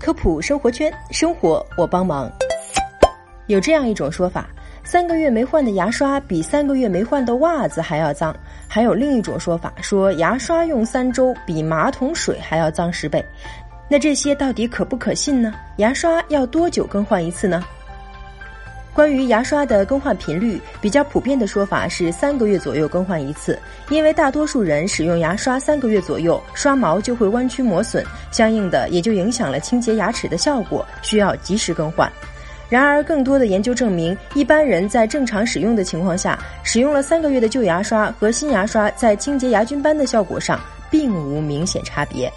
科普生活圈，生活我帮忙。有这样一种说法：三个月没换的牙刷比三个月没换的袜子还要脏。还有另一种说法，说牙刷用三周比马桶水还要脏十倍。那这些到底可不可信呢？牙刷要多久更换一次呢？关于牙刷的更换频率，比较普遍的说法是三个月左右更换一次。因为大多数人使用牙刷三个月左右，刷毛就会弯曲磨损，相应的也就影响了清洁牙齿的效果，需要及时更换。然而，更多的研究证明，一般人在正常使用的情况下，使用了三个月的旧牙刷和新牙刷在清洁牙菌斑的效果上并无明显差别。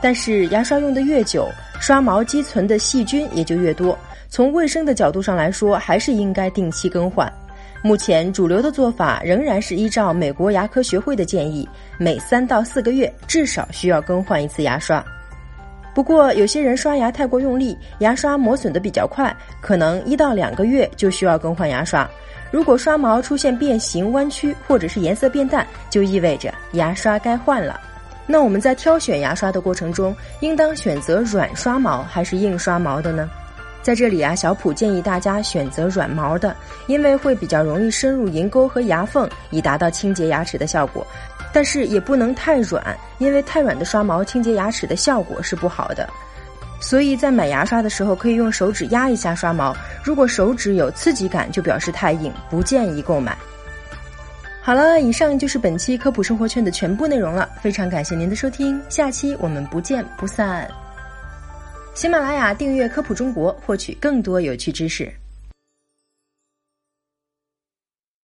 但是，牙刷用的越久，刷毛积存的细菌也就越多。从卫生的角度上来说，还是应该定期更换。目前主流的做法仍然是依照美国牙科学会的建议，每三到四个月至少需要更换一次牙刷。不过，有些人刷牙太过用力，牙刷磨损的比较快，可能一到两个月就需要更换牙刷。如果刷毛出现变形、弯曲，或者是颜色变淡，就意味着牙刷该换了。那我们在挑选牙刷的过程中，应当选择软刷毛还是硬刷毛的呢？在这里啊，小普建议大家选择软毛的，因为会比较容易深入龈沟和牙缝，以达到清洁牙齿的效果。但是也不能太软，因为太软的刷毛清洁牙齿的效果是不好的。所以在买牙刷的时候，可以用手指压一下刷毛，如果手指有刺激感，就表示太硬，不建议购买。好了，以上就是本期科普生活圈的全部内容了，非常感谢您的收听，下期我们不见不散。喜马拉雅订阅科普中国，获取更多有趣知识。